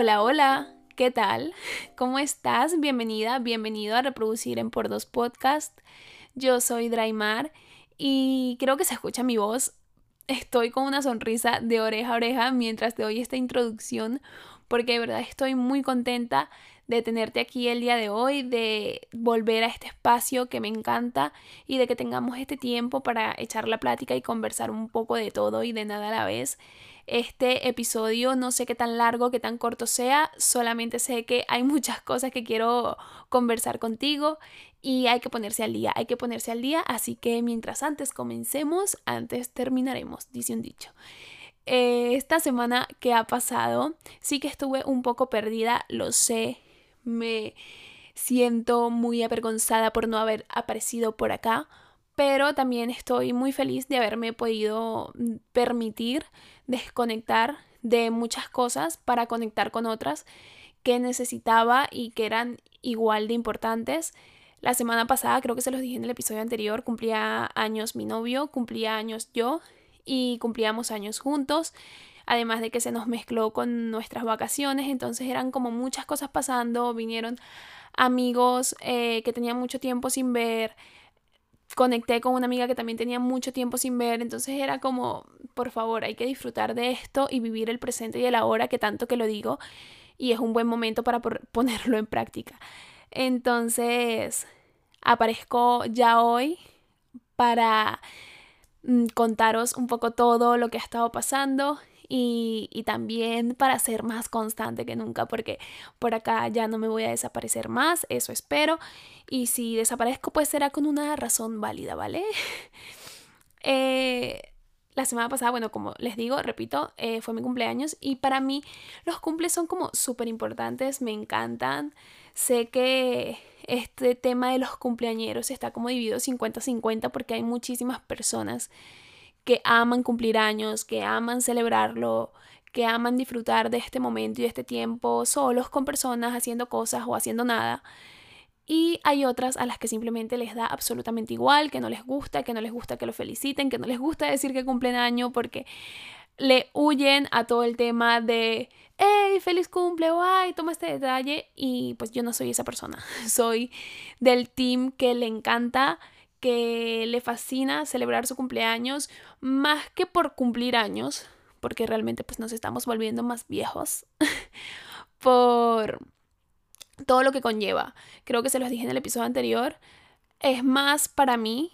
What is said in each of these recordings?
Hola, hola, ¿qué tal? ¿Cómo estás? Bienvenida, bienvenido a Reproducir en Por Dos Podcast. Yo soy Draymar y creo que se escucha mi voz. Estoy con una sonrisa de oreja a oreja mientras te doy esta introducción porque de verdad estoy muy contenta de tenerte aquí el día de hoy, de volver a este espacio que me encanta y de que tengamos este tiempo para echar la plática y conversar un poco de todo y de nada a la vez. Este episodio no sé qué tan largo, qué tan corto sea, solamente sé que hay muchas cosas que quiero conversar contigo y hay que ponerse al día, hay que ponerse al día, así que mientras antes comencemos, antes terminaremos, dice un dicho. Eh, esta semana que ha pasado, sí que estuve un poco perdida, lo sé, me siento muy avergonzada por no haber aparecido por acá, pero también estoy muy feliz de haberme podido permitir desconectar de muchas cosas para conectar con otras que necesitaba y que eran igual de importantes. La semana pasada, creo que se los dije en el episodio anterior, cumplía años mi novio, cumplía años yo y cumplíamos años juntos además de que se nos mezcló con nuestras vacaciones, entonces eran como muchas cosas pasando, vinieron amigos eh, que tenían mucho tiempo sin ver, conecté con una amiga que también tenía mucho tiempo sin ver, entonces era como, por favor, hay que disfrutar de esto y vivir el presente y el ahora, que tanto que lo digo, y es un buen momento para ponerlo en práctica. Entonces, aparezco ya hoy para mm, contaros un poco todo lo que ha estado pasando y, también para ser más constante que nunca, porque por acá ya no me voy a desaparecer más, eso espero. Y si desaparezco, pues será con una razón válida, ¿vale? eh, la semana pasada, bueno, como les digo, repito, eh, fue mi cumpleaños y para mí los cumples son como súper importantes, me encantan. Sé que este tema de los cumpleañeros está como dividido 50-50 porque hay muchísimas personas que aman cumplir años, que aman celebrarlo, que aman disfrutar de este momento y de este tiempo solos con personas haciendo cosas o haciendo nada. Y hay otras a las que simplemente les da absolutamente igual, que no les gusta, que no les gusta que lo feliciten, que no les gusta decir que cumplen año porque le huyen a todo el tema de, hey, feliz cumple, o ay, toma este detalle. Y pues yo no soy esa persona. Soy del team que le encanta que le fascina celebrar su cumpleaños más que por cumplir años, porque realmente pues nos estamos volviendo más viejos, por todo lo que conlleva. Creo que se los dije en el episodio anterior, es más para mí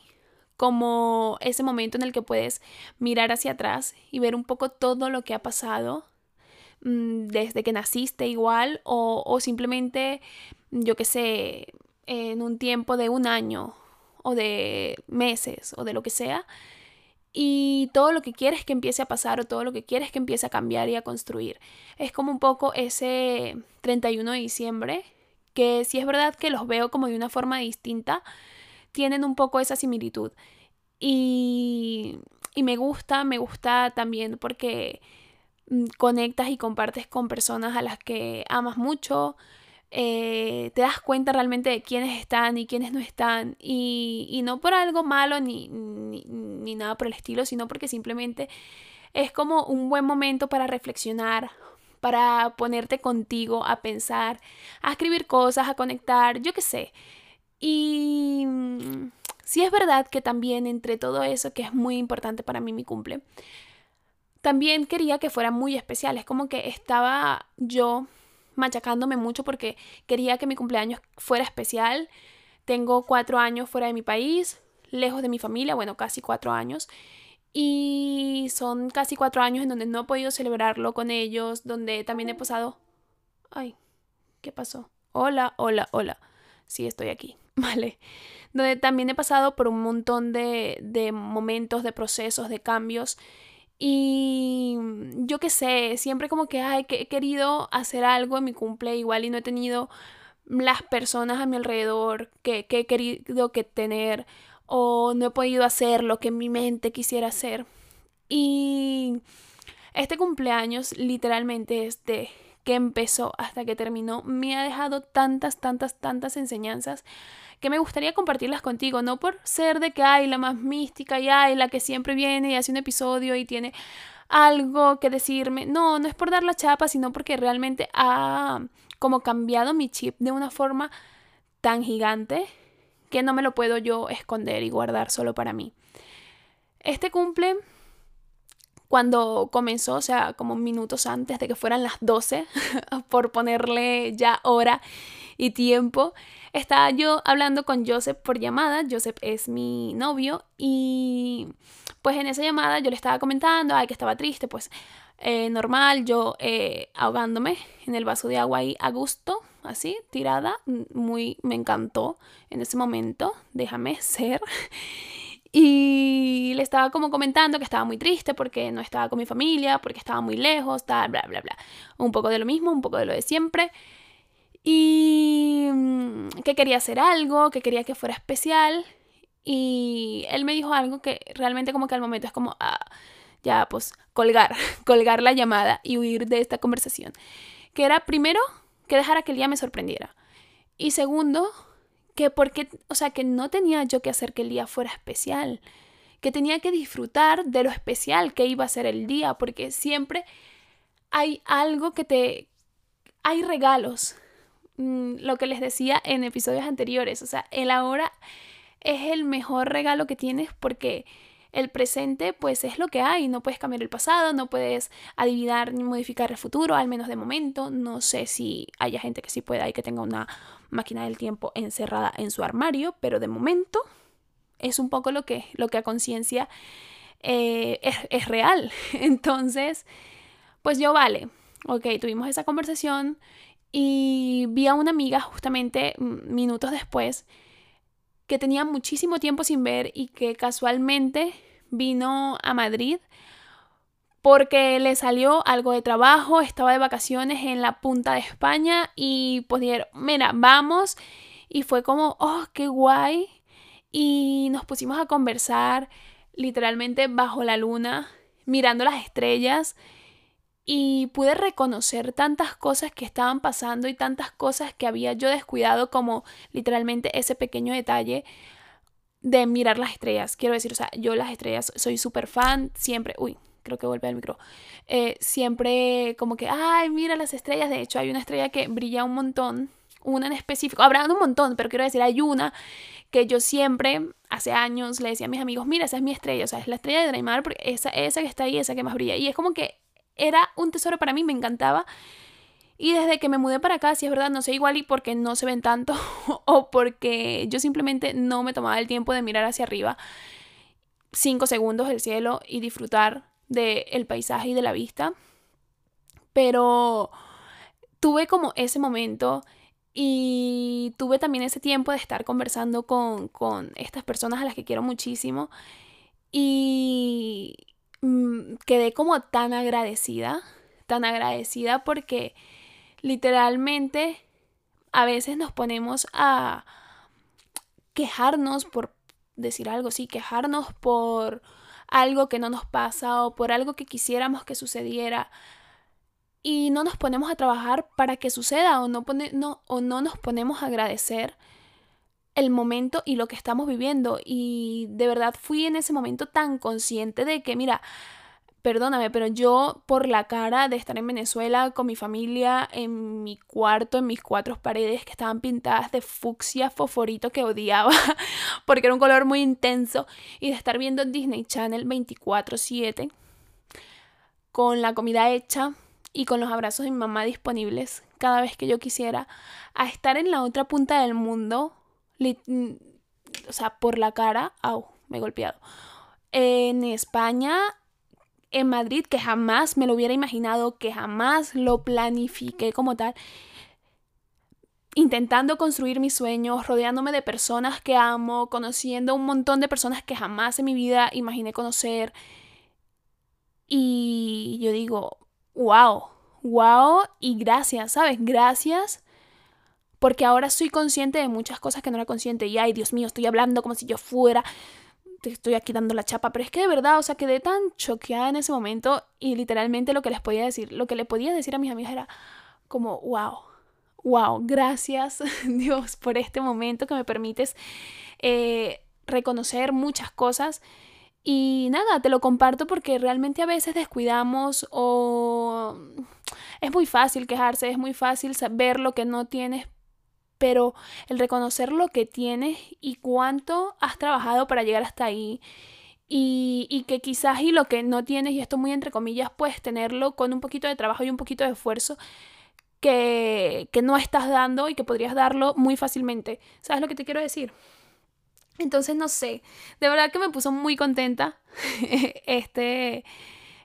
como ese momento en el que puedes mirar hacia atrás y ver un poco todo lo que ha pasado mm, desde que naciste igual o, o simplemente, yo qué sé, en un tiempo de un año o de meses o de lo que sea. Y todo lo que quieres que empiece a pasar o todo lo que quieres que empiece a cambiar y a construir. Es como un poco ese 31 de diciembre, que si es verdad que los veo como de una forma distinta, tienen un poco esa similitud. Y, y me gusta, me gusta también porque mm, conectas y compartes con personas a las que amas mucho, eh, te das cuenta realmente de quiénes están y quiénes no están. Y, no por algo malo ni, ni, nada por el estilo, sino porque simplemente es como un buen momento para reflexionar, para ponerte contigo a pensar, a escribir cosas, a conectar, yo qué sé. Y sí es verdad que también entre todo eso, que es muy importante para mí mi cumple, también quería que fuera muy especial. Es como que estaba yo machacándome mucho porque quería que mi cumpleaños fuera especial. Tengo cuatro años fuera de mi país, lejos de mi familia, bueno, casi cuatro años. Y son casi cuatro años en donde no he podido celebrarlo con ellos, donde también he pasado... Ay, ¿qué pasó? Hola, hola, hola. Sí, estoy aquí, vale. Donde también he pasado por un montón de, de momentos, de procesos, de cambios y yo qué sé, siempre como que, ay, que he querido hacer algo en mi cumple igual y no he tenido las personas a mi alrededor que, que he querido que tener o no he podido hacer lo que mi mente quisiera hacer. Y este cumpleaños literalmente desde que empezó hasta que terminó me ha dejado tantas, tantas, tantas enseñanzas que me gustaría compartirlas contigo, no por ser de que hay la más mística y hay la que siempre viene y hace un episodio y tiene algo que decirme. No, no es por dar la chapa, sino porque realmente ha como cambiado mi chip de una forma tan gigante que no me lo puedo yo esconder y guardar solo para mí. Este cumple cuando comenzó, o sea, como minutos antes de que fueran las 12, por ponerle ya hora y tiempo, estaba yo hablando con Joseph por llamada. Joseph es mi novio y pues en esa llamada yo le estaba comentando, ay, que estaba triste, pues eh, normal, yo eh, ahogándome en el vaso de agua ahí a gusto, así, tirada, muy, me encantó en ese momento, déjame ser. Y le estaba como comentando que estaba muy triste porque no estaba con mi familia, porque estaba muy lejos, tal, bla, bla, bla. Un poco de lo mismo, un poco de lo de siempre. Y mm, que quería hacer algo, que quería que fuera especial. Y él me dijo algo que realmente como que al momento es como, ah, ya pues colgar, colgar la llamada y huir de esta conversación. Que era primero que dejara que el día me sorprendiera. Y segundo, que porque, o sea, que no tenía yo que hacer que el día fuera especial, que tenía que disfrutar de lo especial que iba a ser el día, porque siempre hay algo que te... hay regalos, mm, lo que les decía en episodios anteriores, o sea, el ahora es el mejor regalo que tienes porque el presente pues es lo que hay, no puedes cambiar el pasado, no puedes adivinar ni modificar el futuro, al menos de momento, no sé si haya gente que sí pueda y que tenga una máquina del tiempo encerrada en su armario, pero de momento es un poco lo que, lo que a conciencia eh, es, es real. Entonces, pues yo vale, ok, tuvimos esa conversación y vi a una amiga justamente minutos después que tenía muchísimo tiempo sin ver y que casualmente vino a Madrid porque le salió algo de trabajo, estaba de vacaciones en la punta de España y pues dijeron, mira, vamos. Y fue como, oh, qué guay. Y nos pusimos a conversar literalmente bajo la luna, mirando las estrellas. Y pude reconocer tantas cosas que estaban pasando y tantas cosas que había yo descuidado como literalmente ese pequeño detalle de mirar las estrellas. Quiero decir, o sea, yo las estrellas soy súper fan, siempre, uy, creo que vuelve al micro, eh, siempre como que, ay, mira las estrellas, de hecho hay una estrella que brilla un montón, una en específico, habrá un montón, pero quiero decir, hay una que yo siempre, hace años, le decía a mis amigos, mira, esa es mi estrella, o sea, es la estrella de Neymar, porque esa, esa que está ahí, esa que más brilla, y es como que era un tesoro para mí, me encantaba. Y desde que me mudé para acá, si es verdad, no sé igual y porque no se ven tanto o porque yo simplemente no me tomaba el tiempo de mirar hacia arriba cinco segundos el cielo y disfrutar del paisaje y de la vista. Pero tuve como ese momento y tuve también ese tiempo de estar conversando con, con estas personas a las que quiero muchísimo y mm, quedé como tan agradecida, tan agradecida porque literalmente a veces nos ponemos a quejarnos por decir algo, sí, quejarnos por algo que no nos pasa o por algo que quisiéramos que sucediera y no nos ponemos a trabajar para que suceda o no, no, o no nos ponemos a agradecer el momento y lo que estamos viviendo. Y de verdad fui en ese momento tan consciente de que, mira, perdóname, pero yo por la cara de estar en Venezuela con mi familia, en mi cuarto, en mis cuatro paredes que estaban pintadas de fucsia fosforito que odiaba porque era un color muy intenso y de estar viendo Disney Channel 24/7 con la comida hecha y con los abrazos de mi mamá disponibles cada vez que yo quisiera, a estar en la otra punta del mundo, o sea, por la cara, au, me he golpeado. En España en Madrid que jamás me lo hubiera imaginado, que jamás lo planifiqué como tal. Intentando construir mis sueños, rodeándome de personas que amo, conociendo un montón de personas que jamás en mi vida imaginé conocer. Y yo digo, wow, wow y gracias, ¿sabes? Gracias porque ahora soy consciente de muchas cosas que no era consciente. Y ay, Dios mío, estoy hablando como si yo fuera estoy aquí dando la chapa, pero es que de verdad, o sea, quedé tan choqueada en ese momento y literalmente lo que les podía decir, lo que le podía decir a mis amigas era como, wow, wow, gracias Dios por este momento que me permites eh, reconocer muchas cosas. Y nada, te lo comparto porque realmente a veces descuidamos o es muy fácil quejarse, es muy fácil saber lo que no tienes, pero el reconocer lo que tienes y cuánto has trabajado para llegar hasta ahí y, que quizás y lo que no tienes, y esto muy entre comillas, puedes tenerlo con un poquito de trabajo y un poquito de esfuerzo que, que no estás dando y que podrías darlo muy fácilmente. ¿Sabes lo que te quiero decir? Entonces, no sé, de verdad que me puso muy contenta este,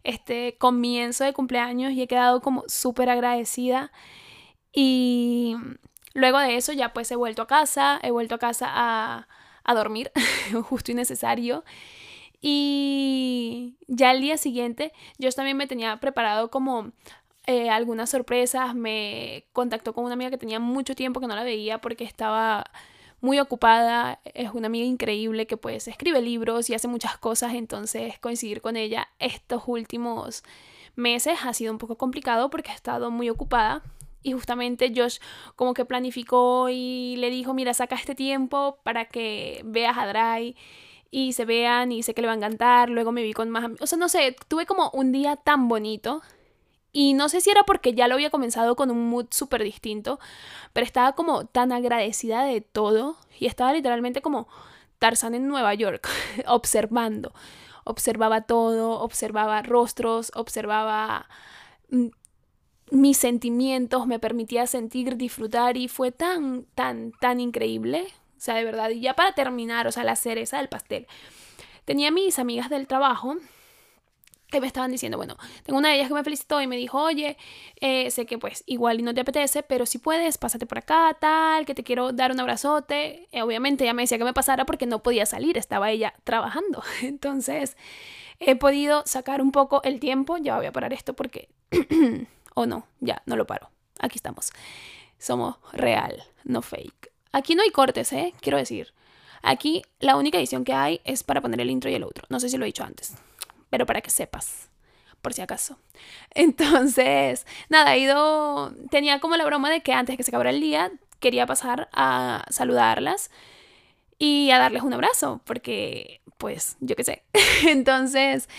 este comienzo de cumpleaños y he quedado como súper agradecida. Y luego de eso ya pues he vuelto a casa, he vuelto a casa a, a dormir, justo y necesario. Y ya el día siguiente yo también me tenía preparado como eh, algunas sorpresas. Me contactó con una amiga que tenía mucho tiempo que no la veía porque estaba muy ocupada. Es una amiga increíble que pues escribe libros y hace muchas cosas. Entonces coincidir con ella estos últimos meses ha sido un poco complicado porque ha estado muy ocupada. Y justamente Josh como que planificó y le dijo, mira, saca este tiempo para que veas a Dry y se vean y sé que le va a encantar. Luego me vi con más amigos. O sea, no sé, tuve como un día tan bonito. Y no sé si era porque ya lo había comenzado con un mood súper distinto, pero estaba como tan agradecida de todo y estaba literalmente como Tarzán en Nueva York, observando. Observaba todo, observaba rostros, observaba mm, mis sentimientos, me permitía sentir, disfrutar y fue tan, tan, tan increíble. O sea, de verdad. Y ya para terminar, o sea, la cereza del pastel. Tenía mis amigas del trabajo que me estaban diciendo, bueno, tengo una de ellas que me felicitó y me dijo, oye, eh, sé que pues igual y no te apetece, pero si puedes, pásate por acá, tal, que te quiero dar un abrazote. Eh, obviamente ella me decía que me pasara porque no podía salir, estaba ella trabajando. Entonces, he podido sacar un poco el tiempo, ya voy a parar esto porque, o no, ya, no lo paro. Aquí estamos. Somos real, no fake. Aquí no hay cortes, ¿eh? Quiero decir. Aquí la única edición que hay es para poner el intro y el outro. No sé si lo he dicho antes, pero para que sepas, por si acaso. Entonces, nada, he ido. Tenía como la broma de que antes que se acabara el día, quería pasar a saludarlas y a darles un abrazo, porque, pues, yo qué sé. Entonces,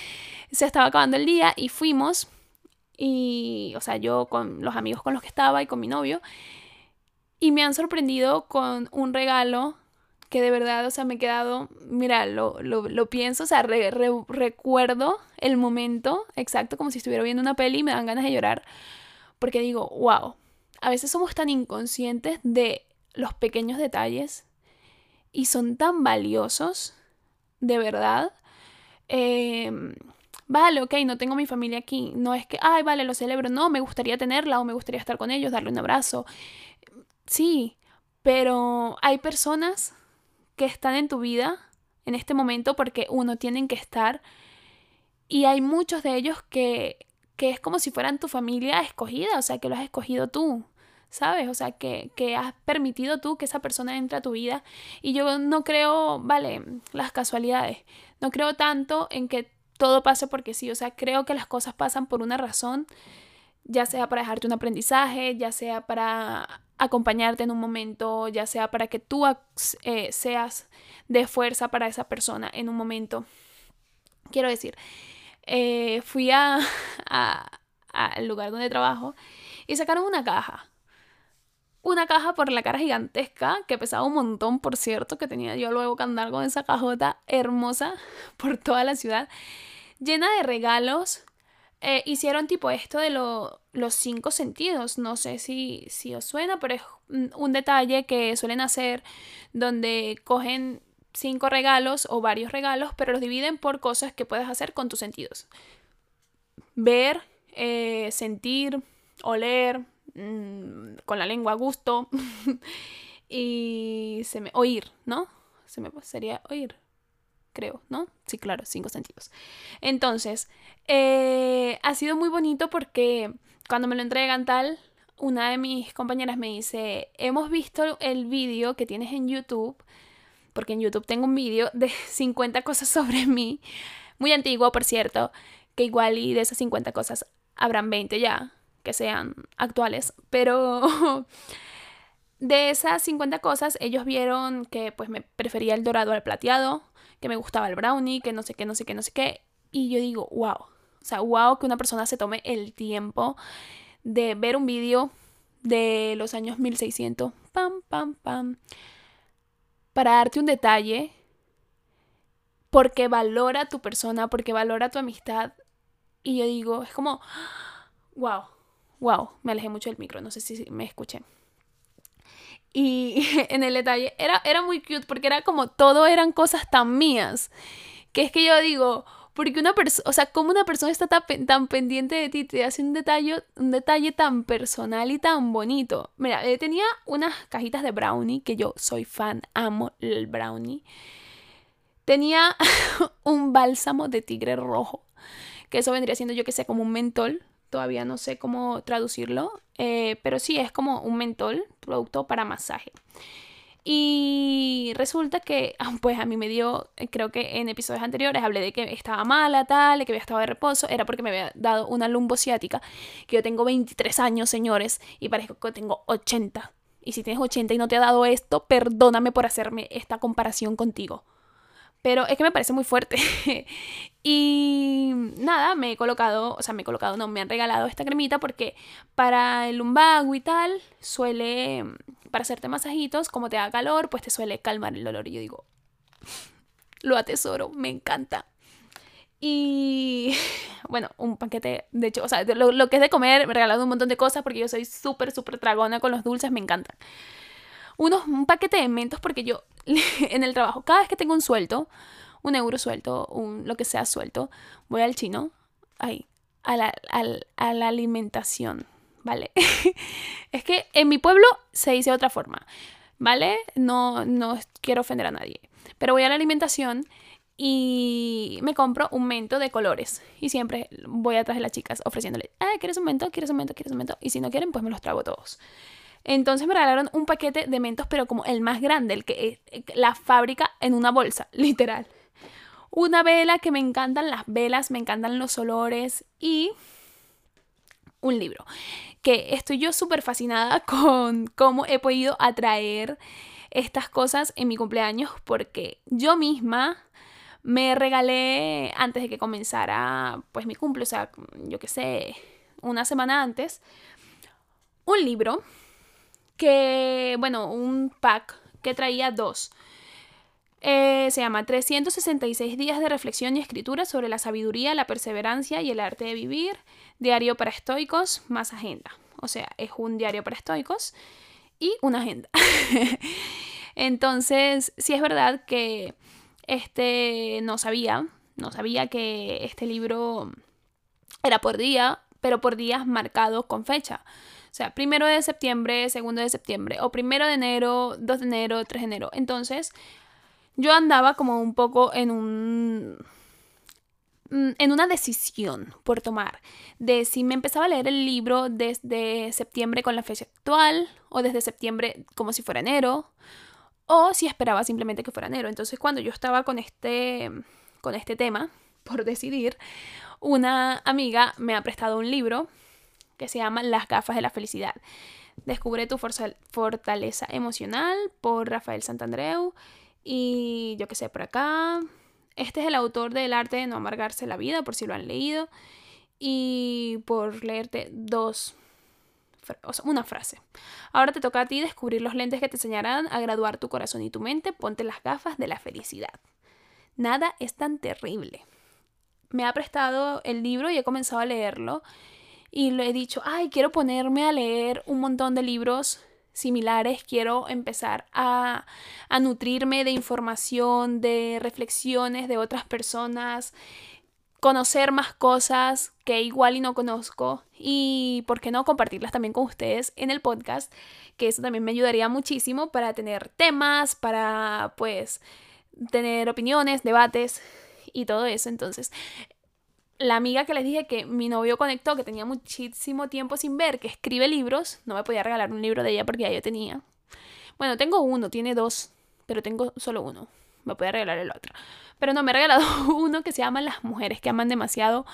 se estaba acabando el día y fuimos. Y, o sea, yo con los amigos con los que estaba y con mi novio. Y me han sorprendido con un regalo que de verdad, o sea, me he quedado, mira, lo, lo, pienso, o sea, recuerdo el momento exacto como si estuviera viendo una peli y me dan ganas de llorar, porque digo, wow, a veces somos tan inconscientes de los pequeños detalles y son tan valiosos, de verdad. Em, vale, ok, no tengo mi familia aquí, no es que, ay, vale, lo celebro, no, me gustaría tenerla o me gustaría estar con ellos, darle un abrazo, Sí, pero hay personas que están en tu vida en este momento porque uno tienen que estar y hay muchos de ellos que, que es como si fueran tu familia escogida, o sea, que lo has escogido tú, ¿sabes? O sea, que, que has permitido tú que esa persona entre a tu vida. Y yo no creo, vale, las casualidades, no creo tanto en que todo pase porque sí, o sea, creo que las cosas pasan por una razón, ya sea para dejarte un aprendizaje, ya sea para acompañarte en un momento, ya sea para que tú eh, seas de fuerza para esa persona en un momento. Quiero decir, eh, fui a, al lugar donde trabajo y sacaron una caja. Una caja por la cara gigantesca, que pesaba un montón, por cierto, que tenía yo luego que andar con esa cajota hermosa por toda la ciudad, llena de regalos eh, hicieron tipo esto de los cinco sentidos. No sé si, si os suena, pero es un, detalle que suelen hacer donde cogen cinco regalos o varios regalos, pero los dividen por cosas que puedes hacer con tus sentidos. Ver, eh, sentir, oler, mm, con la lengua a gusto y se me, oír, ¿no? Se me sería oír creo, ¿no? Sí, claro, cinco sentidos. Entonces, eh, ha sido muy bonito porque cuando me lo entregan tal, una de mis compañeras me dice, hemos visto el vídeo que tienes en YouTube, porque en YouTube tengo un vídeo de 50 cosas sobre mí, muy antiguo, por cierto, que igual y de esas 50 cosas habrán 20 ya, que sean actuales, pero de esas 50 cosas, ellos vieron que pues me prefería el dorado al plateado, que me gustaba el brownie, que no sé qué, no sé qué, no sé qué. Y yo digo, wow. O sea, wow que una persona se tome el tiempo de ver un vídeo de los años 1600, pam, pam, pam, para darte un detalle, porque valora tu persona, porque valora tu amistad. Y yo digo, es como, wow, wow, me alejé mucho del micro, no sé si me escuché. Y en el detalle era, era muy cute porque era como todo eran cosas tan mías. Que es que yo digo, porque una persona, o sea, como una persona está tan, pendiente de ti, te hace un detalle, un detalle tan personal y tan bonito. Mira, eh, tenía unas cajitas de brownie, que yo soy fan, amo el brownie. Tenía un bálsamo de tigre rojo, que eso vendría siendo yo que sé, como un mentol. Todavía no sé cómo traducirlo, eh, pero sí es como un mentol, producto para masaje. Y resulta que, ah, pues a mí me dio, eh, creo que en episodios anteriores hablé de que estaba mala, tal, que había estado de reposo, era porque me había dado una lumbociática, que yo tengo 23 años, señores, y parezco que tengo 80. Y si tienes 80 y no te ha dado esto, perdóname por hacerme esta comparación contigo. Pero es que me parece muy fuerte. y nada, me he colocado, o sea, me he colocado, no, me han regalado esta cremita porque para el lumbago y tal, suele, para hacerte masajitos, como te da calor, pues te suele calmar el dolor. Y yo digo, lo atesoro, me encanta. Y bueno, un paquete, de hecho, o sea, lo, lo que es de comer, me he regalado un montón de cosas porque yo soy súper, súper dragona con los dulces, me encantan unos, un paquete de mentos porque yo en el trabajo, cada vez que tengo un suelto, un euro suelto, un, lo que sea suelto, voy al chino, ahí, a la, a la alimentación, ¿vale? es que en mi pueblo se dice de otra forma, ¿vale? No, no quiero ofender a nadie, pero voy a la alimentación y me compro un mento de colores. Y siempre voy atrás de las chicas ofreciéndole, ah, ¿quieres un mento? ¿Quieres un mento? ¿Quieres un mento? Y si no quieren, pues me los trago todos. Entonces me regalaron un paquete de mentos, pero como el más grande, el que es la fábrica en una bolsa, literal. Una vela que me encantan las velas, me encantan los olores y un libro. Que estoy yo súper fascinada con cómo he podido atraer estas cosas en mi cumpleaños porque yo misma me regalé antes de que comenzara pues mi cumple, o sea, yo qué sé, una semana antes, un libro que, bueno, un pack que traía dos. Eh, se llama 366 días de reflexión y escritura sobre la sabiduría, la perseverancia y el arte de vivir. Diario para estoicos más agenda. O sea, es un diario para estoicos y una agenda. Entonces, sí es verdad que este no sabía, no sabía que este libro era por día, pero por días marcados con fecha. O sea, primero de septiembre, segundo de septiembre, o primero de enero, 2 de enero, 3 de enero. Entonces, yo andaba como un poco en un mm, en una decisión por tomar de si me empezaba a leer el libro desde septiembre con la fecha actual o desde septiembre como si fuera enero o si esperaba simplemente que fuera enero. Entonces cuando yo estaba con este con este tema por decidir, una amiga me ha prestado un libro que se llama Las gafas de la felicidad. Descubre tu fortaleza emocional por Rafael Santandreu y yo que sé, por acá. Este es el autor del arte de no amargarse la vida, por si lo han leído. Y por leerte dos, o sea, una frase. Ahora te toca a ti descubrir los lentes que te enseñarán a graduar tu corazón y tu mente. Ponte las gafas de la felicidad. Nada es tan terrible. Me ha prestado el libro y he comenzado a leerlo y le he dicho, ay, quiero ponerme a leer un montón de libros similares, quiero empezar a, a nutrirme de información, de reflexiones de otras personas, conocer más cosas que igual y no conozco y, ¿por qué no compartirlas también con ustedes en el podcast? Que eso también me ayudaría muchísimo para tener temas, para pues tener opiniones, debates y todo eso. Entonces, la amiga que les dije que mi novio conectó, que tenía muchísimo tiempo sin ver, que escribe libros, no me podía regalar un libro de ella porque ya yo tenía. Bueno, tengo uno, tiene dos, pero tengo solo uno. Me puede regalar el otro. Pero no, me ha regalado uno que se llama Las mujeres que aman demasiado.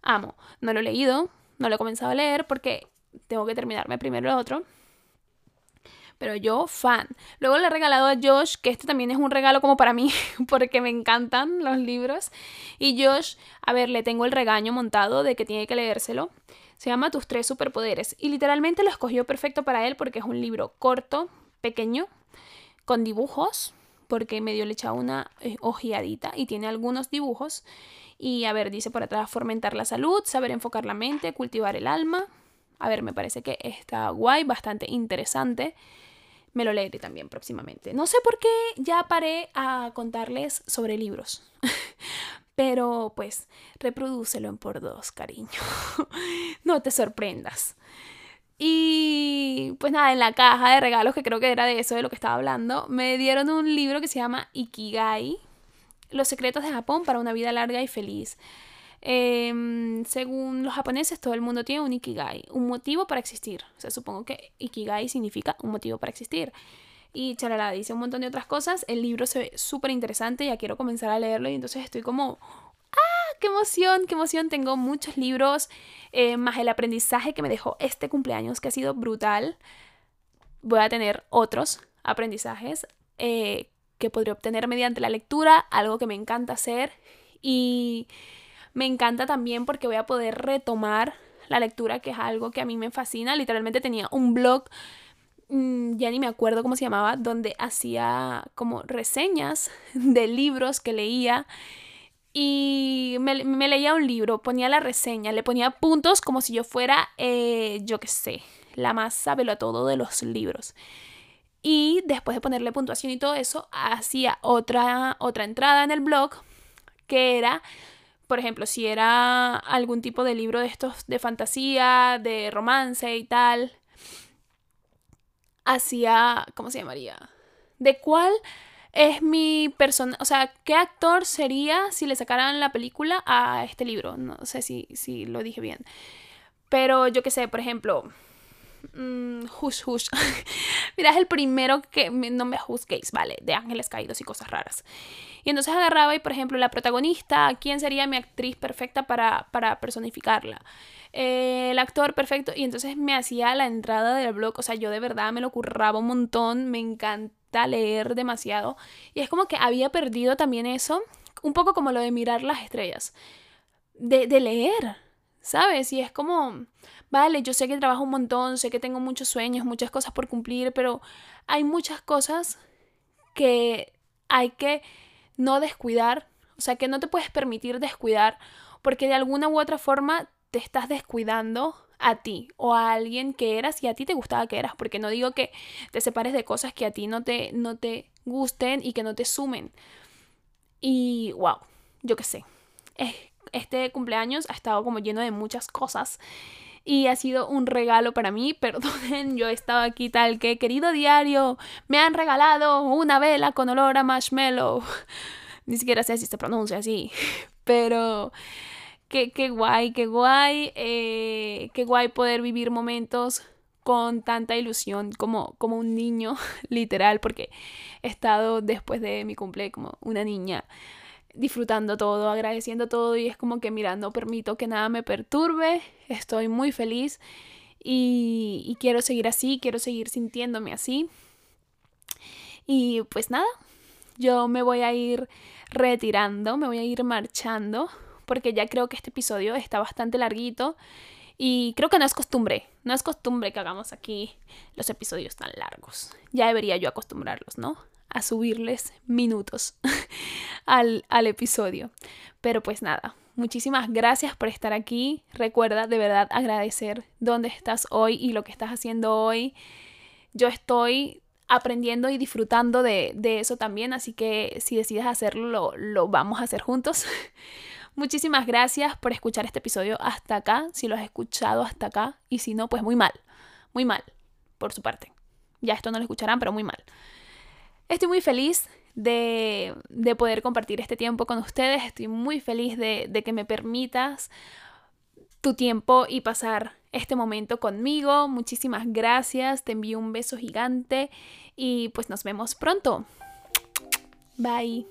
Amo. No lo he leído, no lo he comenzado a leer porque tengo que terminarme primero el otro. Pero yo fan. Luego le he regalado a Josh, que este también es un regalo como para mí, porque me encantan los libros. Y Josh, a ver, le tengo el regaño montado de que tiene que leérselo. Se llama Tus tres superpoderes. Y literalmente lo escogió perfecto para él porque es un libro corto, pequeño, con dibujos, porque medio le echa una eh, ojeadita y tiene algunos dibujos. Y a ver, dice por atrás, fomentar la salud, saber enfocar la mente, cultivar el alma. A ver, me parece que está guay, bastante interesante. Me lo leeré también próximamente. No sé por qué ya paré a contarles sobre libros. Pero pues, reprodúcelo en por dos, cariño. no te sorprendas. Y pues nada, en la caja de regalos, que creo que era de eso de lo que estaba hablando, me dieron un libro que se llama Ikigai, Los secretos de Japón para una vida larga y feliz. Em, según los japoneses, todo el mundo tiene un Ikigai, un motivo para existir. O sea, supongo que Ikigai significa un motivo para existir. Y charala, dice un montón de otras cosas. El libro se ve súper interesante, ya quiero comenzar a leerlo y entonces estoy como, ¡ah! ¡Qué emoción! ¡Qué emoción! Tengo muchos libros, eh, más el aprendizaje que me dejó este cumpleaños, que ha sido brutal. Voy a tener otros aprendizajes eh, que podré obtener mediante la lectura, algo que me encanta hacer. Y me encanta también porque voy a poder retomar la lectura, que es algo que a mí me fascina. Literalmente tenía un blog, mm, ya ni me acuerdo cómo se llamaba, donde hacía como reseñas de libros que leía. Y me, leía un libro, ponía la reseña, le ponía puntos como si yo fuera, eh, yo qué sé, la más sabelo a todo de los libros. Y después de ponerle puntuación y todo eso, hacía otra, otra entrada en el blog que era por ejemplo, si era algún tipo de libro de estos de fantasía, de romance y tal, hacía, ¿cómo se llamaría? ¿De cuál es mi persona? O sea, ¿qué actor sería si le sacaran la película a este libro? No sé si, si lo dije bien. Pero yo qué sé, por ejemplo, Mm, hush, hush. Mira, es el primero que no me juzguéis, ¿vale? De ángeles caídos y cosas raras. Y entonces agarraba y, por ejemplo, la protagonista, ¿quién sería mi actriz perfecta para, para personificarla? Eh, el actor perfecto. Y entonces me hacía la entrada del blog. O sea, yo de verdad me lo curraba un montón. Me encanta leer demasiado. Y es como que había perdido también eso. Un poco como lo de mirar las estrellas. De, de leer, ¿sabes? Y es como vale, yo sé que trabajo un montón, sé que tengo muchos sueños, muchas cosas por cumplir, pero hay muchas cosas que hay que no descuidar, o sea, que no te puedes permitir descuidar, porque de alguna u otra forma te estás descuidando a ti o a alguien que eras y a ti te gustaba que eras, porque no digo que te separes de cosas que a ti no te, no te gusten y que no te sumen. Y wow, yo qué sé. Este cumpleaños ha estado como lleno de muchas cosas y ha sido un regalo para mí. Perdonen, yo he estado aquí tal que, querido diario, me han regalado una vela con olor a marshmallow. Ni siquiera sé si se pronuncia así, pero qué, qué guay, qué guay, eh, qué guay poder vivir momentos con tanta ilusión como, como un niño, literal, porque he estado después de mi cumple como una niña disfrutando todo, agradeciendo todo y es como que mira, no permito que nada me perturbe, estoy muy feliz y, quiero seguir así, quiero seguir sintiéndome así. Y pues nada, yo me voy a ir retirando, me voy a ir marchando porque ya creo que este episodio está bastante larguito y creo que no es costumbre, no es costumbre que hagamos aquí los episodios tan largos. Ya debería yo acostumbrarlos, ¿no? A subirles minutos al, al episodio. Pero pues nada, muchísimas gracias por estar aquí. Recuerda de verdad agradecer dónde estás hoy y lo que estás haciendo hoy. Yo estoy aprendiendo y disfrutando de, de eso también, así que si decides hacerlo, lo, lo vamos a hacer juntos. Muchísimas gracias por escuchar este episodio hasta acá, si lo has escuchado hasta acá, y si no, pues muy mal, muy mal, por su parte. Ya esto no lo escucharán, pero muy mal. Estoy muy feliz de, poder compartir este tiempo con ustedes. Estoy muy feliz de, de que me permitas tu tiempo y pasar este momento conmigo. Muchísimas gracias. Te envío un beso gigante y pues nos vemos pronto. Bye.